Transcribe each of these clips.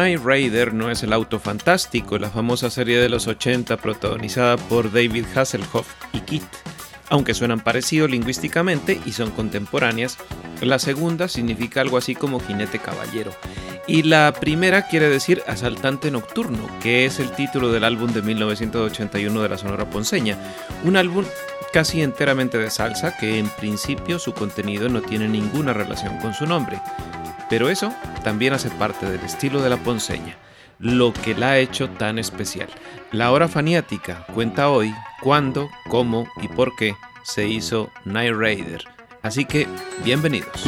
Night Raider no es el auto fantástico, la famosa serie de los 80 protagonizada por David Hasselhoff y Kit. Aunque suenan parecido lingüísticamente y son contemporáneas, la segunda significa algo así como jinete caballero. Y la primera quiere decir asaltante nocturno, que es el título del álbum de 1981 de la Sonora Ponceña. Un álbum casi enteramente de salsa que en principio su contenido no tiene ninguna relación con su nombre. Pero eso también hace parte del estilo de la ponceña, lo que la ha hecho tan especial. La hora faniática cuenta hoy cuándo, cómo y por qué se hizo Night Raider. Así que, bienvenidos.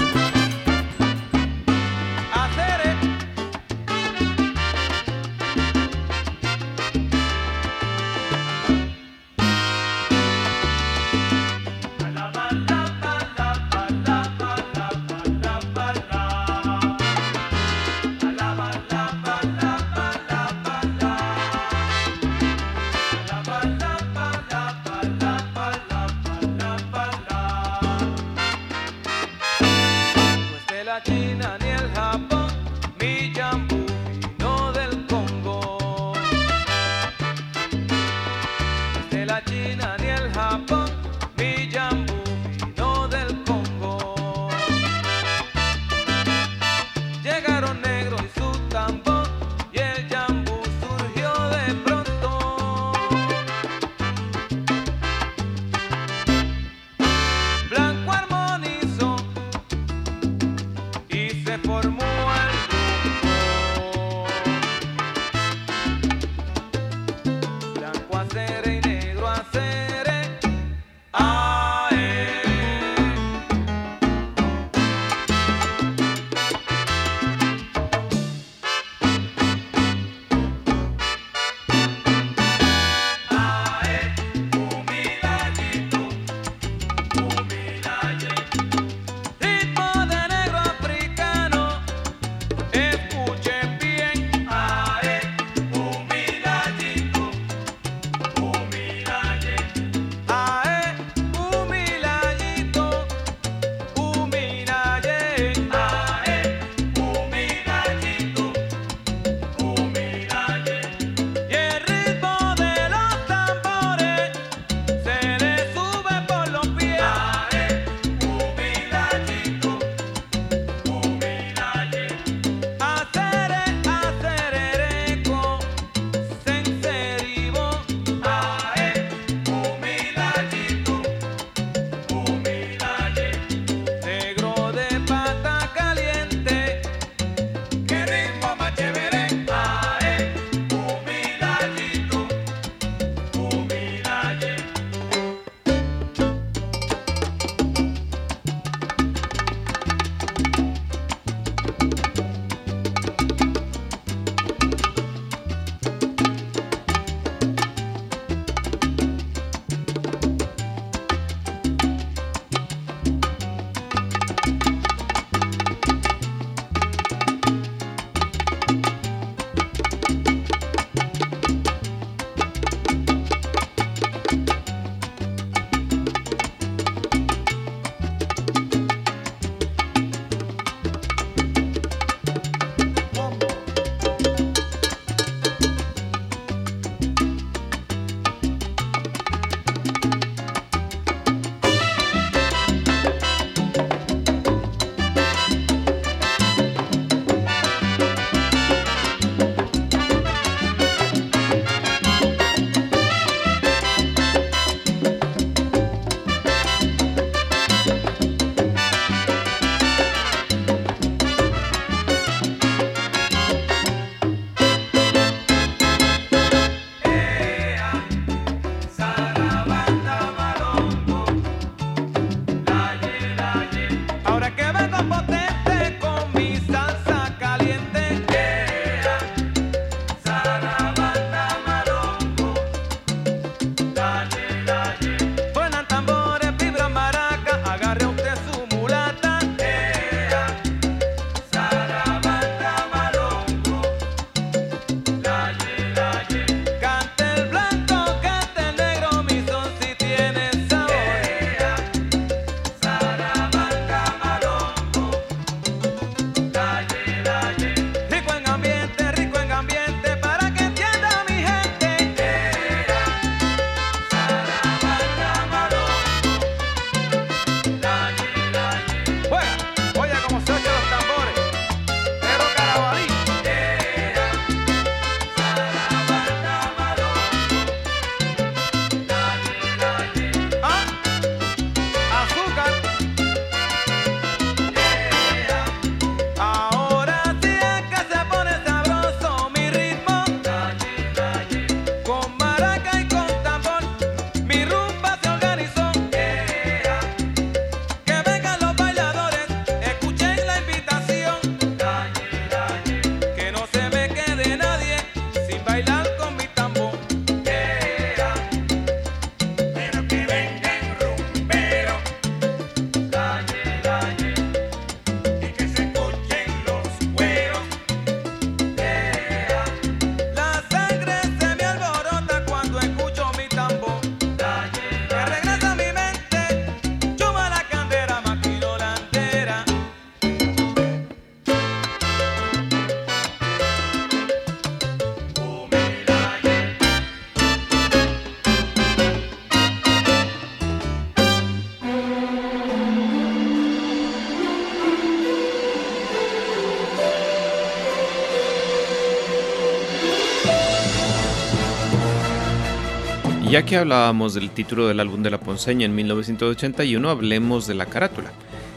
Ya que hablábamos del título del álbum de la Ponceña en 1981, hablemos de la carátula.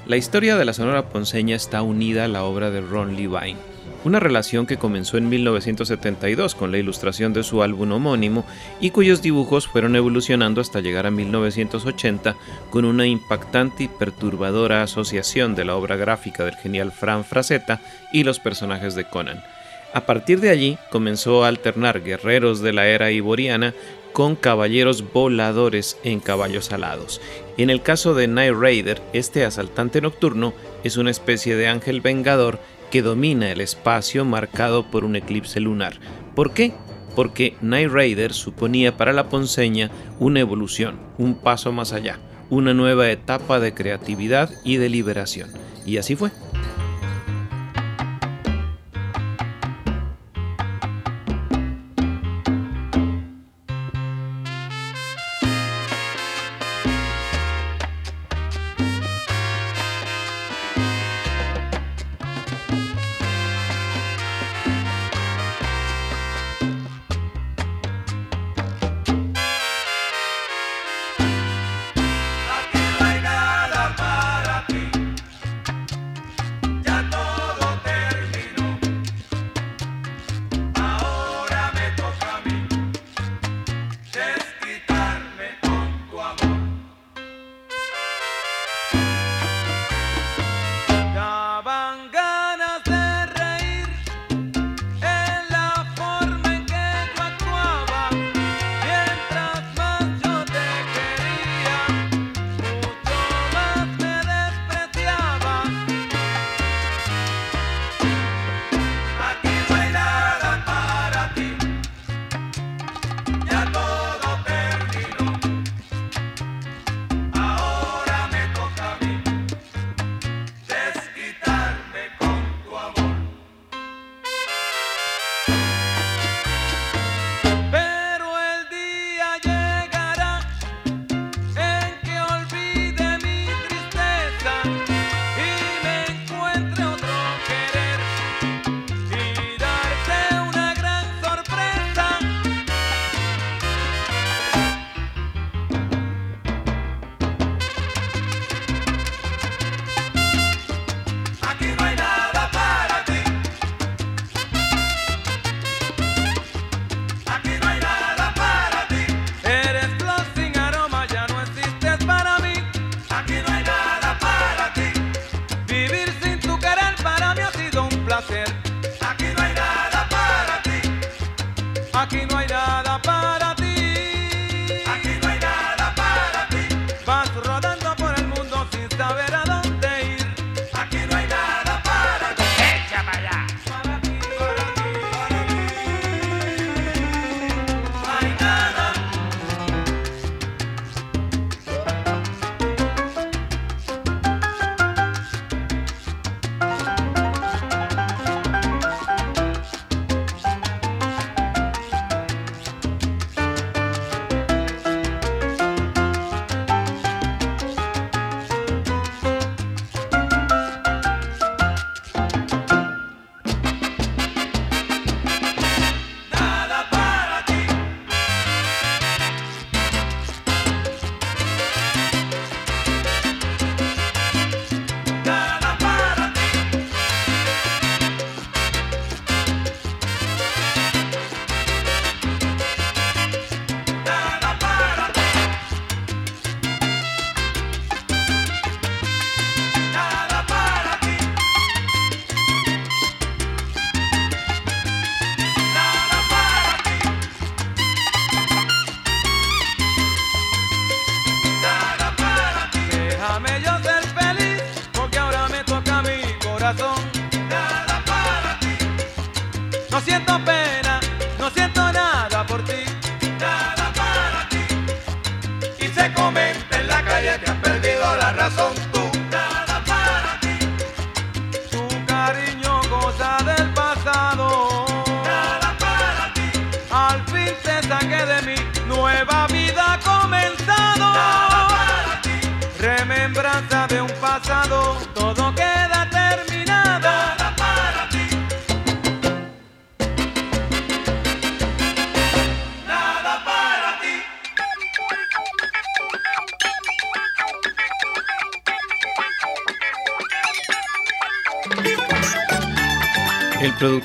La historia de la Sonora Ponceña está unida a la obra de Ron Levine, una relación que comenzó en 1972 con la ilustración de su álbum homónimo y cuyos dibujos fueron evolucionando hasta llegar a 1980 con una impactante y perturbadora asociación de la obra gráfica del genial Fran Frazetta y los personajes de Conan. A partir de allí comenzó a alternar guerreros de la era iboriana con caballeros voladores en caballos alados. En el caso de Night Raider, este asaltante nocturno es una especie de ángel vengador que domina el espacio marcado por un eclipse lunar. ¿Por qué? Porque Night Raider suponía para la ponceña una evolución, un paso más allá, una nueva etapa de creatividad y de liberación. Y así fue.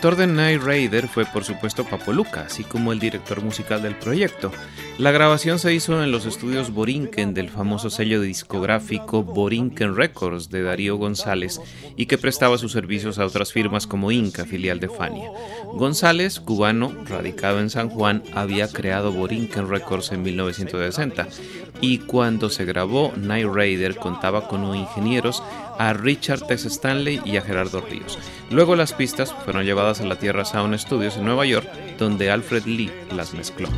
Productor de Night Raider fue por supuesto Papo Luca, así como el director musical del proyecto. La grabación se hizo en los estudios Borinquen del famoso sello discográfico Borinquen Records de Darío González y que prestaba sus servicios a otras firmas como Inca, filial de Fania. González, cubano, radicado en San Juan, había creado Borinquen Records en 1960 y cuando se grabó Night Raider contaba con ingenieros a Richard Tess Stanley y a Gerardo Ríos. Luego las pistas fueron llevadas a la Tierra Sound Studios en Nueva York, donde Alfred Lee las mezcló.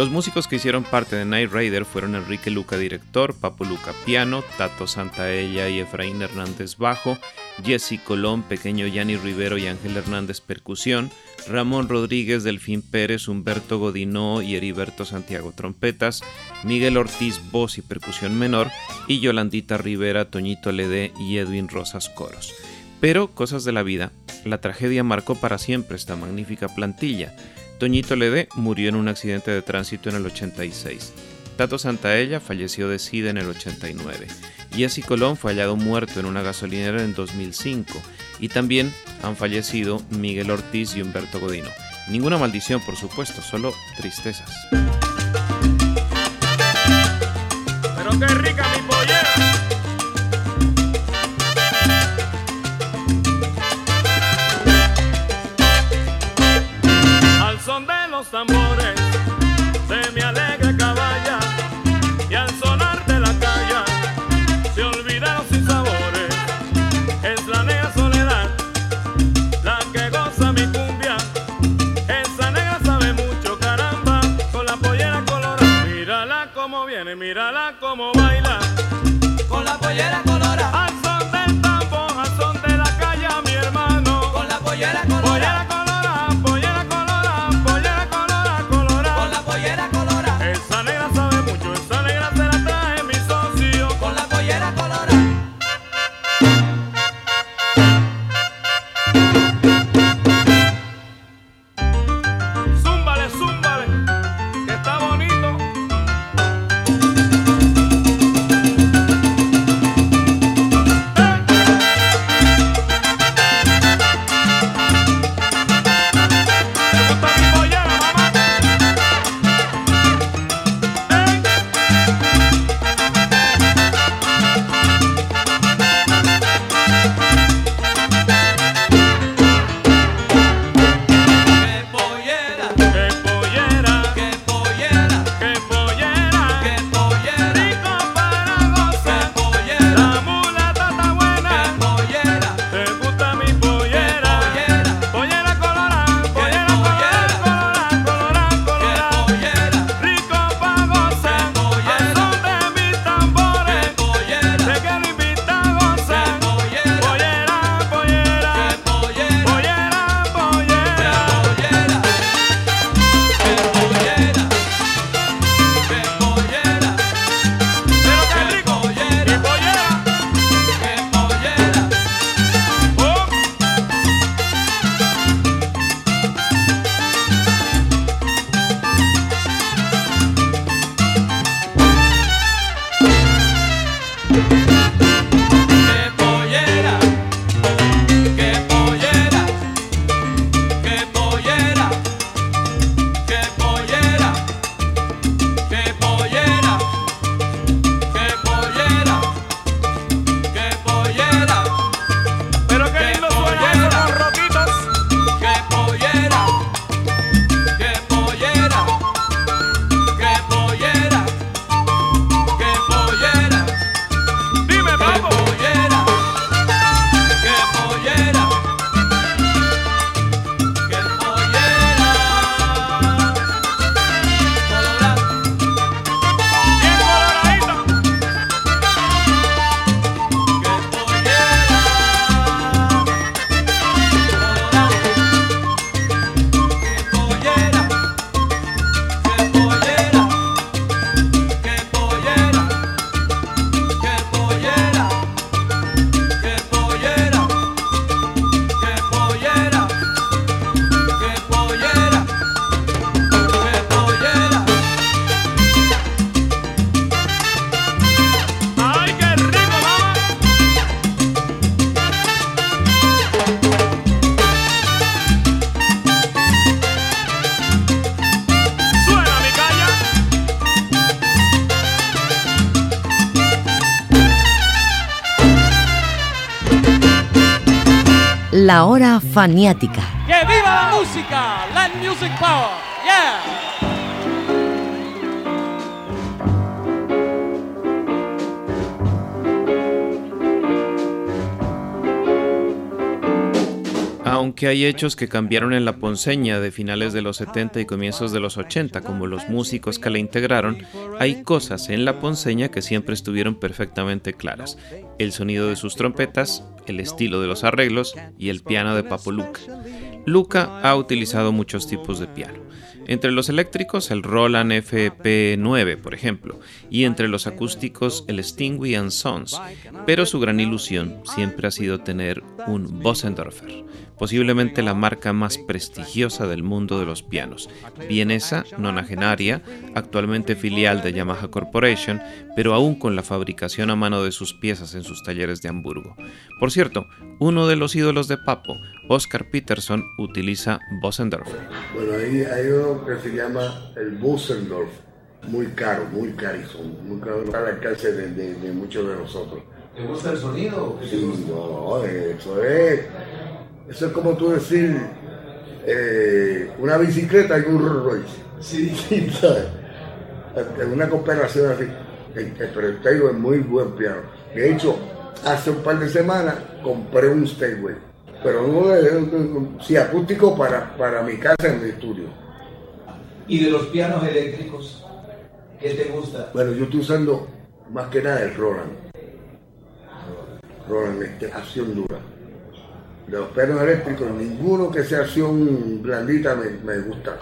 Los músicos que hicieron parte de Night Rider fueron Enrique Luca director, Papo Luca piano, Tato Santaella y Efraín Hernández bajo, Jesse Colón, Pequeño Yanni Rivero y Ángel Hernández percusión, Ramón Rodríguez, Delfín Pérez, Humberto Godinó y Heriberto Santiago trompetas, Miguel Ortiz voz y percusión menor y Yolandita Rivera, Toñito Ledé y Edwin Rosas coros. Pero cosas de la vida, la tragedia marcó para siempre esta magnífica plantilla. Toñito Ledé murió en un accidente de tránsito en el 86. Tato Santaella falleció de SIDA en el 89. Jesse Colón fue hallado muerto en una gasolinera en 2005. Y también han fallecido Miguel Ortiz y Humberto Godino. Ninguna maldición, por supuesto, solo tristezas. Pero qué rica mi La hora faniática. ¡Que viva la música! Music Power. Aunque hay hechos que cambiaron en la ponceña de finales de los 70 y comienzos de los 80, como los músicos que la integraron, hay cosas en la ponceña que siempre estuvieron perfectamente claras. El sonido de sus trompetas, el estilo de los arreglos y el piano de Papo Luca. Luca ha utilizado muchos tipos de piano. Entre los eléctricos, el Roland FP9, por ejemplo, y entre los acústicos, el Stingway and Sons, pero su gran ilusión siempre ha sido tener un Bossendorfer, posiblemente la marca más prestigiosa del mundo de los pianos, vienesa, nonagenaria, actualmente filial de Yamaha Corporation, pero aún con la fabricación a mano de sus piezas en sus talleres de Hamburgo. Por cierto, uno de los ídolos de Papo, Oscar Peterson, utiliza Bossendorfer. Bueno, ahí hay uno que se llama el Bossendorf, muy caro, muy carísimo, muy caro al alcance de, de- de muchos de nosotros. ¿Te gusta el sonido? ¿Qué te Sí, no, eso es, eso es como tú decir eh, una bicicleta y un Rolls Royce. Sí. Sí, ¿sabes? Una cooperación así. El, el pero el Steinway es muy buen piano. De hecho, hace un par de semanas compré un Steinway. Pero no sí, acústico para, para mi casa en mi estudio. ¿Y de los pianos eléctricos? ¿Qué te gusta? Bueno, yo estoy usando más que nada el Roland. Roland, este, acción dura. Los pianos eléctricos, ninguno que sea acción blandita me, me gusta.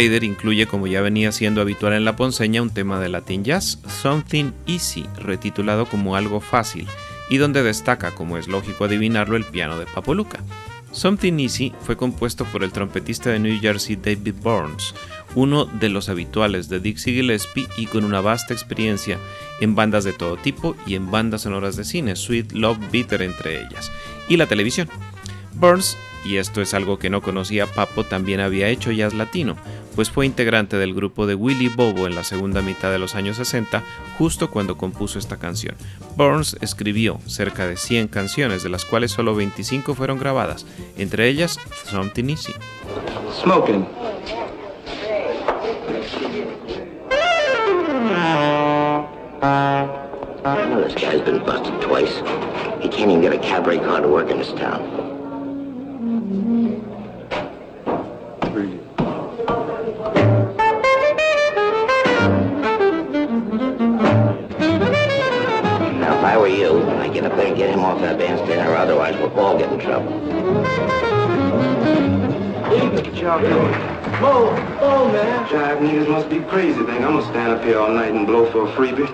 Incluye, como ya venía siendo habitual en la ponceña, un tema de Latin Jazz, Something Easy, retitulado como Algo Fácil, y donde destaca, como es lógico adivinarlo, el piano de Papo Luca. Something Easy fue compuesto por el trompetista de New Jersey David Burns, uno de los habituales de Dixie Gillespie y con una vasta experiencia en bandas de todo tipo y en bandas sonoras de cine, Sweet Love Bitter entre ellas, y la televisión. Burns, y esto es algo que no conocía Papo, también había hecho jazz latino, pues fue integrante del grupo de Willy Bobo en la segunda mitad de los años 60, justo cuando compuso esta canción. Burns escribió cerca de 100 canciones, de las cuales solo 25 fueron grabadas, entre ellas Something Easy. Smoking. I know this guy's been busted twice. He can't even get a cabaret car to work in this town. Off that bandstand, or otherwise we'll all get in trouble. What y'all doing? Whoa, whoa, man. Jive niggas must be crazy. Think I'm gonna stand up here all night and blow for a freebie?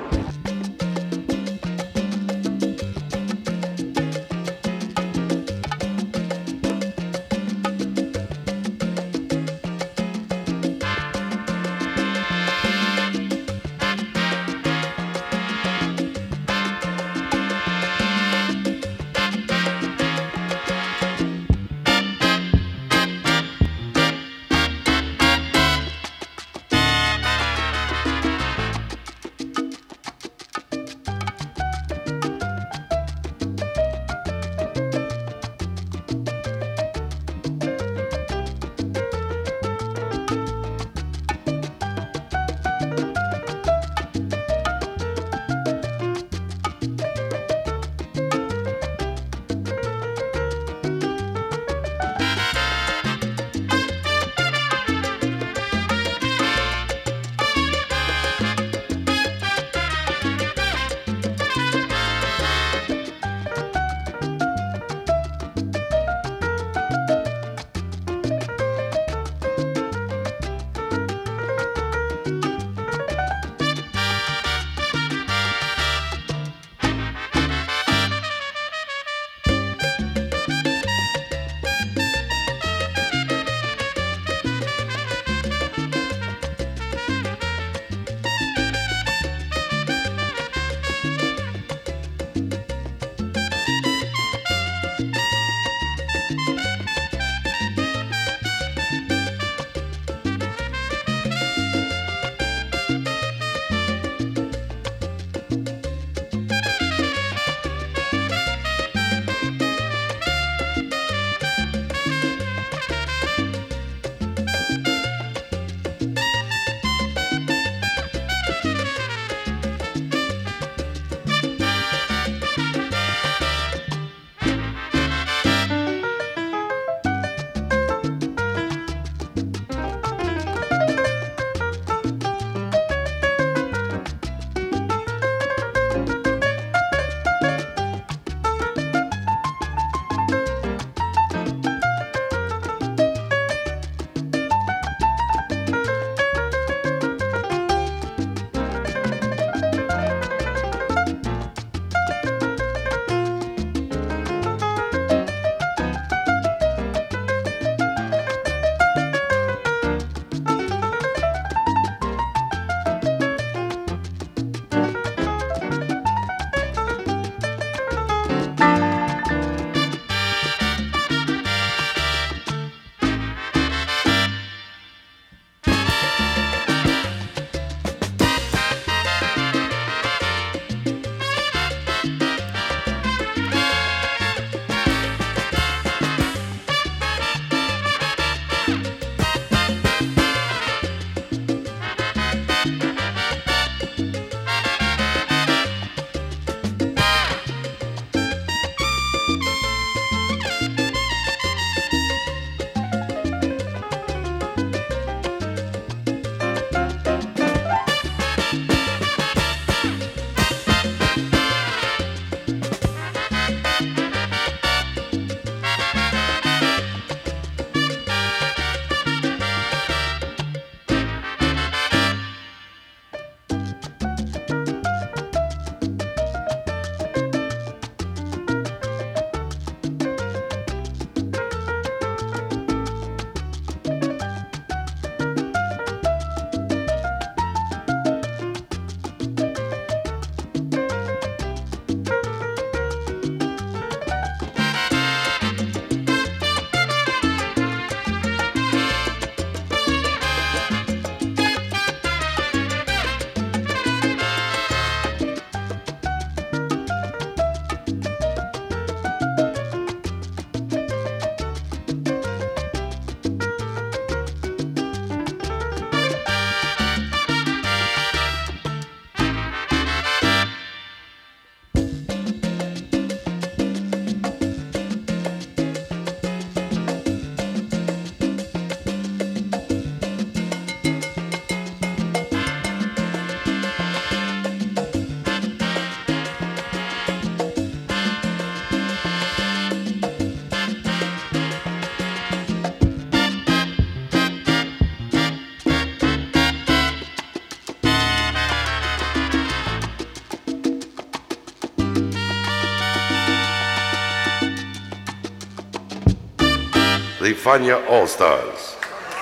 Fania All Stars.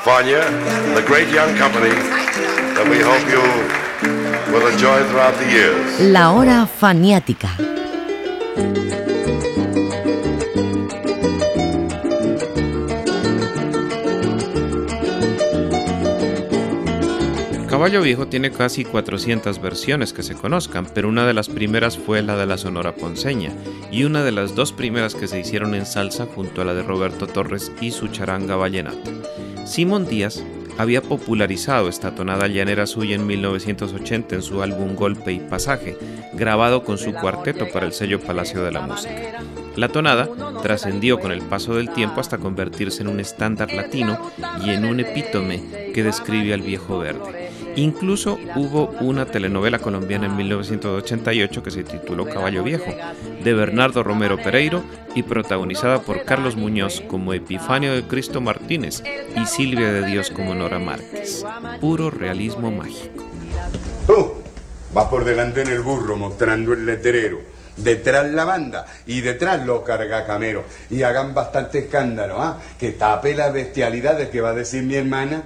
Fania, the great young company that we hope you will enjoy throughout the years. La hora faniática. Caballo Viejo tiene casi 400 versiones que se conozcan, pero una de las primeras fue la de la Sonora Ponceña, y una de las dos primeras que se hicieron en salsa junto a la de Roberto Torres y su charanga vallenata. Simón Díaz había popularizado esta tonada llanera suya en 1980 en su álbum Golpe y Pasaje, grabado con su cuarteto para el sello Palacio de la Música. La tonada trascendió con el paso del tiempo hasta convertirse en un estándar latino y en un epítome que describe al viejo verde. Incluso hubo una telenovela colombiana en 1988 que se tituló Caballo Viejo, de Bernardo Romero Pereiro y protagonizada por Carlos Muñoz como Epifanio de Cristo Martínez y Silvia de Dios como Nora Márquez. Puro realismo mágico. Tú vas por delante en el burro mostrando el letrero. Detrás la banda y detrás los cargacameros. Y hagan bastante escándalo, ¿ah? Que tape las bestialidades que va a decir mi hermana.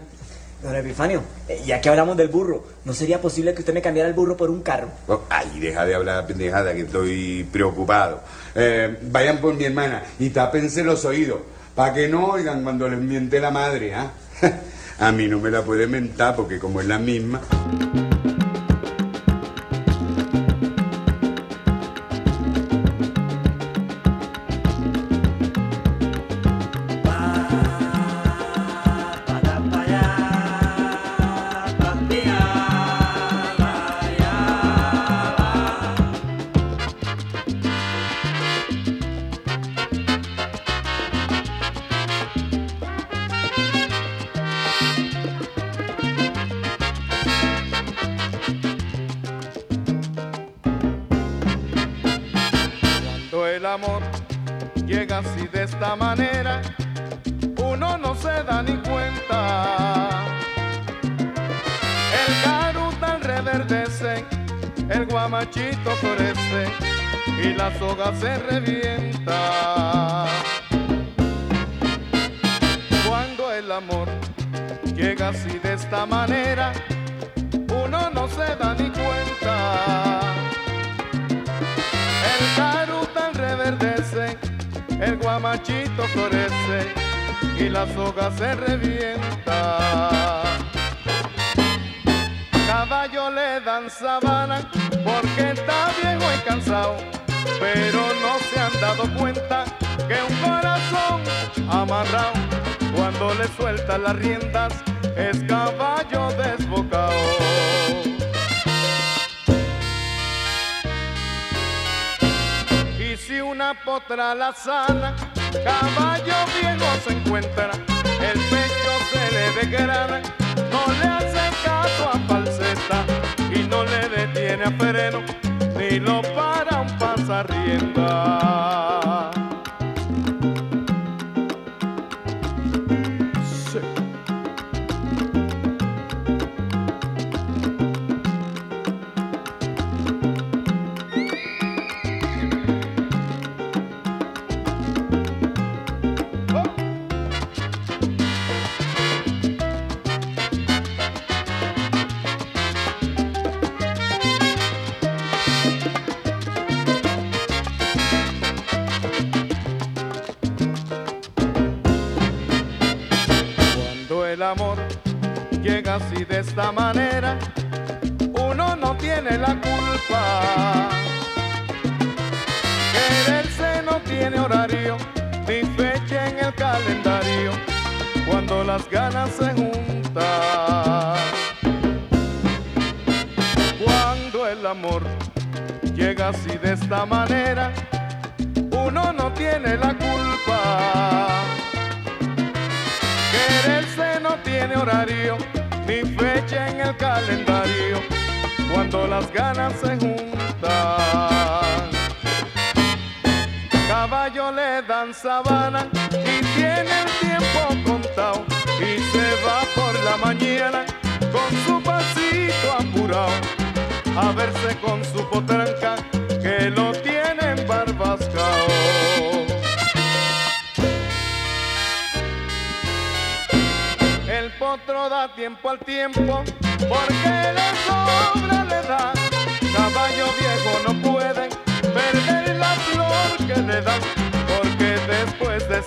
Don Epifanio, eh, ya que hablamos del burro, ¿no sería posible que usted me cambiara el burro por un carro? Oh, ay, deja de hablar pendejada que estoy preocupado. Eh, vayan por mi hermana y tápense los oídos, para que no oigan cuando les miente la madre, ¿ah? A mí no me la puede mentar porque como es la misma... potra la sana, caballo viejo se encuentra, el pecho se le degrana, no le hace caso a falseta y no le detiene a freno, ni lo para un pasarrienda.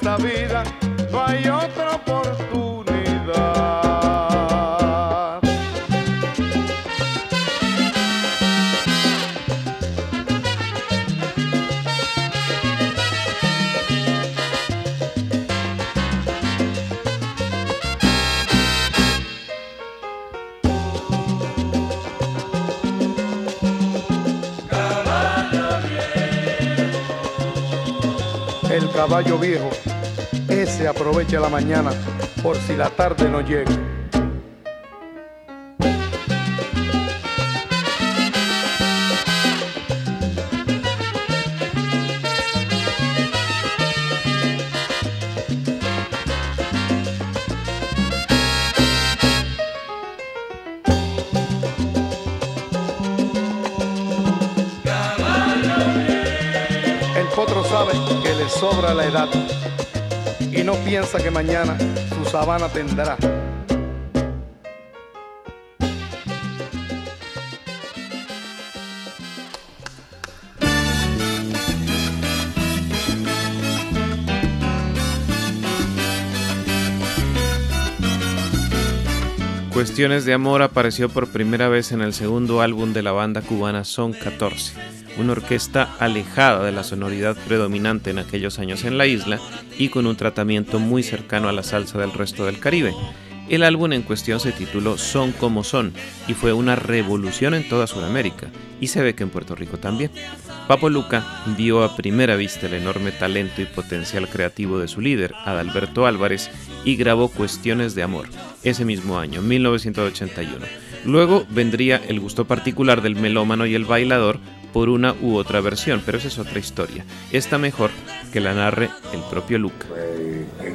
Esta vida no hay otra oportunidad. Aprovecha la mañana por si la tarde no llega. Sobra la edad no piensa que mañana su sabana tendrá. Cuestiones de Amor apareció por primera vez en el segundo álbum de la banda cubana Son 14, una orquesta alejada de la sonoridad predominante en aquellos años en la isla y con un tratamiento muy cercano a la salsa del resto del Caribe. El álbum en cuestión se tituló Son como son y fue una revolución en toda Sudamérica y se ve que en Puerto Rico también. Papo Luca vio a primera vista el enorme talento y potencial creativo de su líder, Adalberto Álvarez, y grabó Cuestiones de Amor ese mismo año, 1981. Luego vendría el gusto particular del melómano y el bailador por una u otra versión, pero esa es otra historia. Esta mejor que la narre el propio Luca.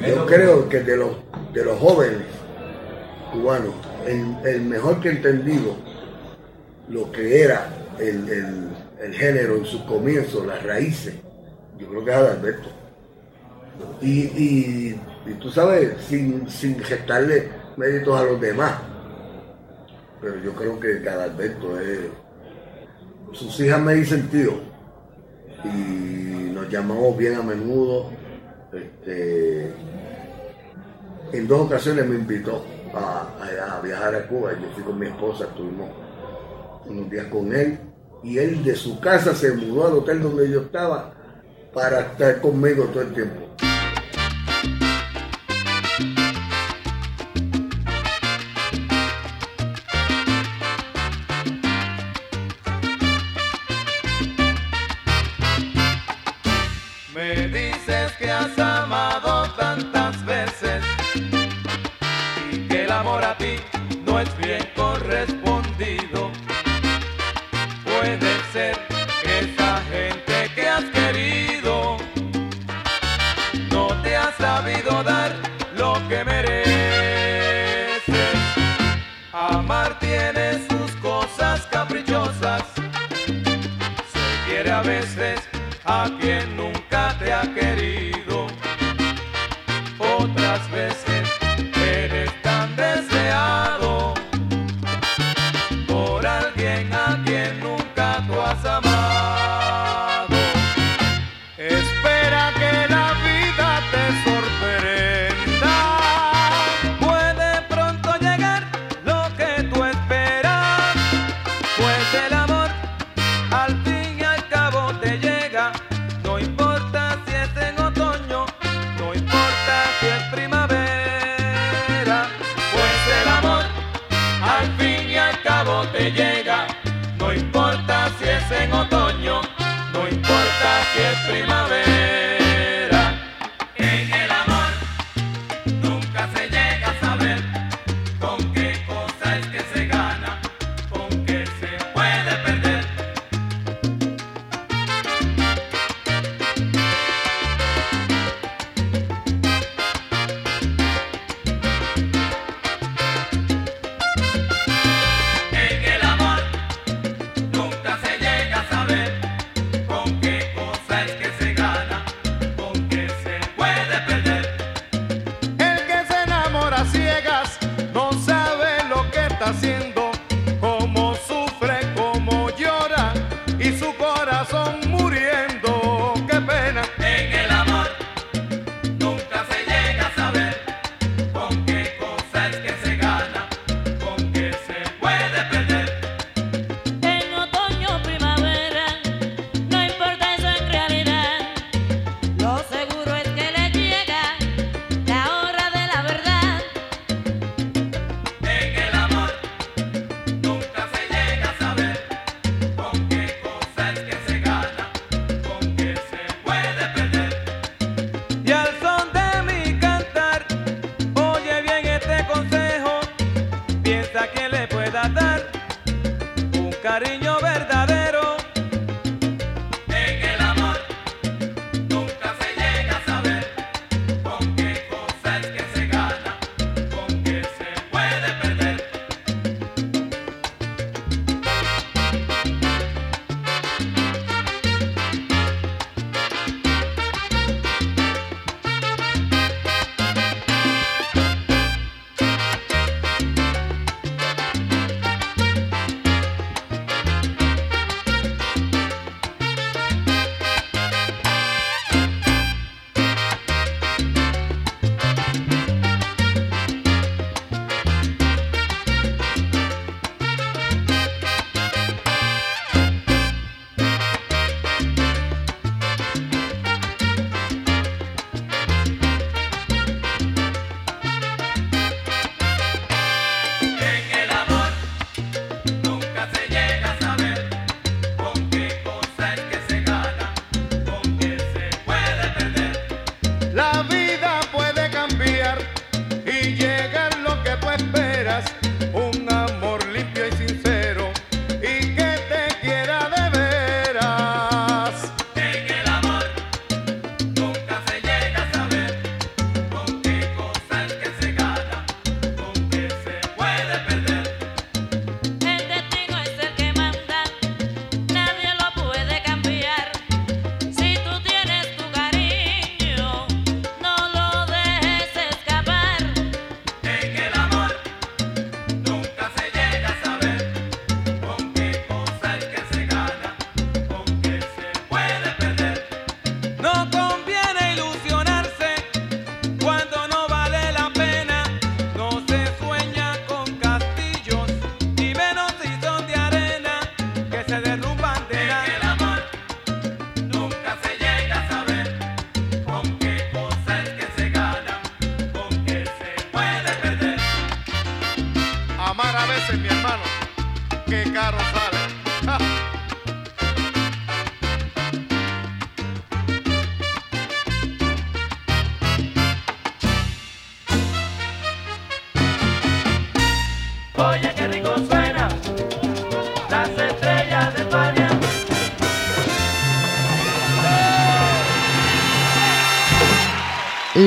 Yo creo que de los, de los jóvenes cubanos, el, mejor que he entendido lo que era el, el- género en sus comienzos, las raíces, yo creo que es Adalberto. Y, y, y tú sabes, sin, sin gestarle méritos a los demás, pero yo creo que Adalberto es... Sus hijas me dicen tío y nos llamamos bien a menudo. Este, en dos ocasiones me invitó a, a- viajar a Cuba. Yo fui con mi esposa, estuvimos unos días con él. Y él de su casa se mudó al hotel donde yo estaba para estar conmigo todo el tiempo. Nunca primavera.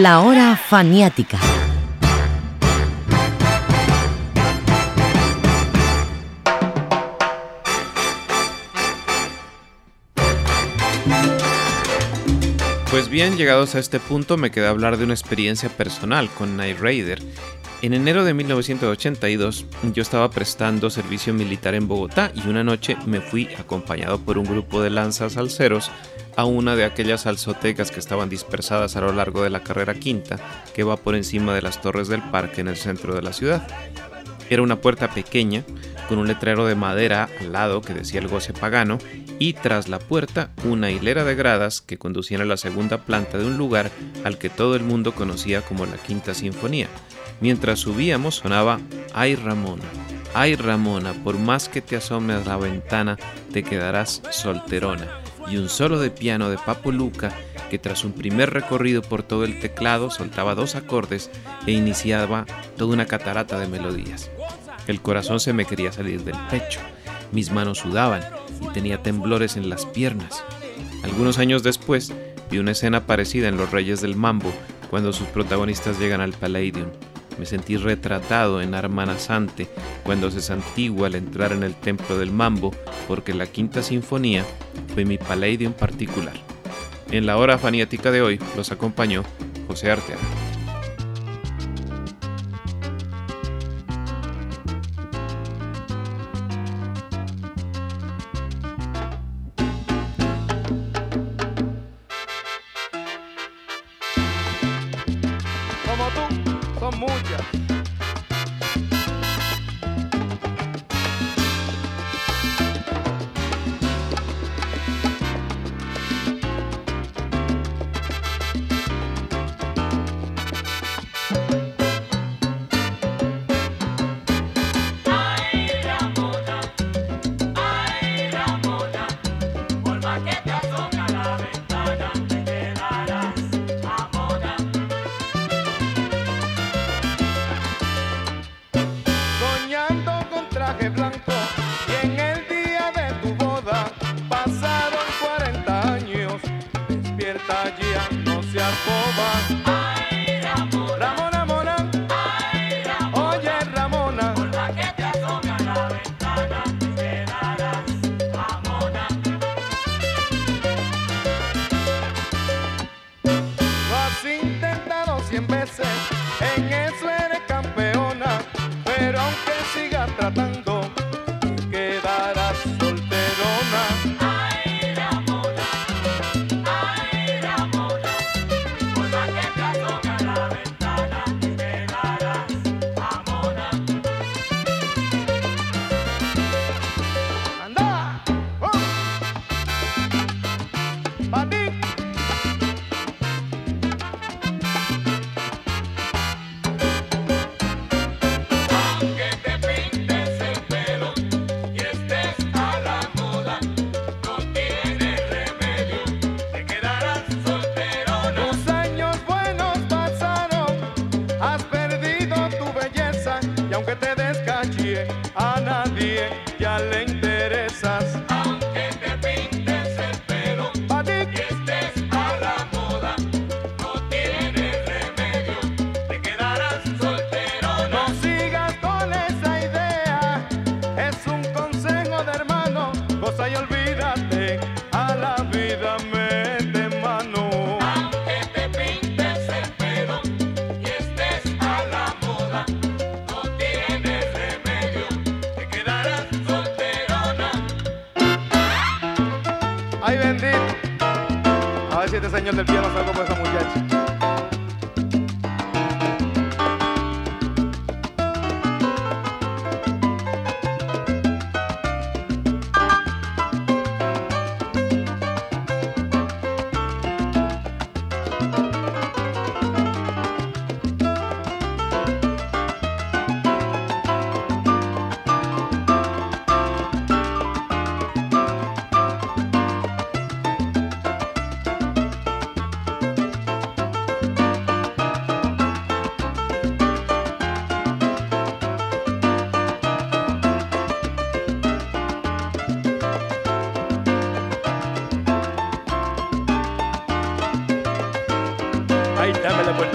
La hora faniática. Pues bien, llegados a este punto me queda hablar de una experiencia personal con Night Raider. En enero de 1982 yo estaba prestando servicio militar en Bogotá y una noche me fui acompañado por un grupo de lanzas salseros a una de aquellas salsotecas que estaban dispersadas a lo largo de la carrera quinta que va por encima de las torres del parque en el centro de la ciudad. Era una puerta pequeña con un letrero de madera al lado que decía el goce pagano y tras la puerta una hilera de gradas que conducían a la segunda planta de un lugar al que todo el mundo conocía como la Quinta Sinfonía. Mientras subíamos sonaba Ay Ramona, ay Ramona, por más que te asomes a la ventana te quedarás solterona y un solo de piano de Papo Luca que tras un primer recorrido por todo el teclado soltaba dos acordes e iniciaba toda una catarata de melodías. El corazón se me quería salir del pecho, mis manos sudaban y tenía temblores en las piernas. Algunos años después vi una escena parecida en Los Reyes del Mambo cuando sus protagonistas llegan al Palladium. Me sentí retratado en Armanasante cuando se santigua al entrar en el templo del Mambo porque la quinta sinfonía fue mi Palladium particular. En la hora faniática de hoy los acompañó José Arteaga. tratan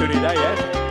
dame la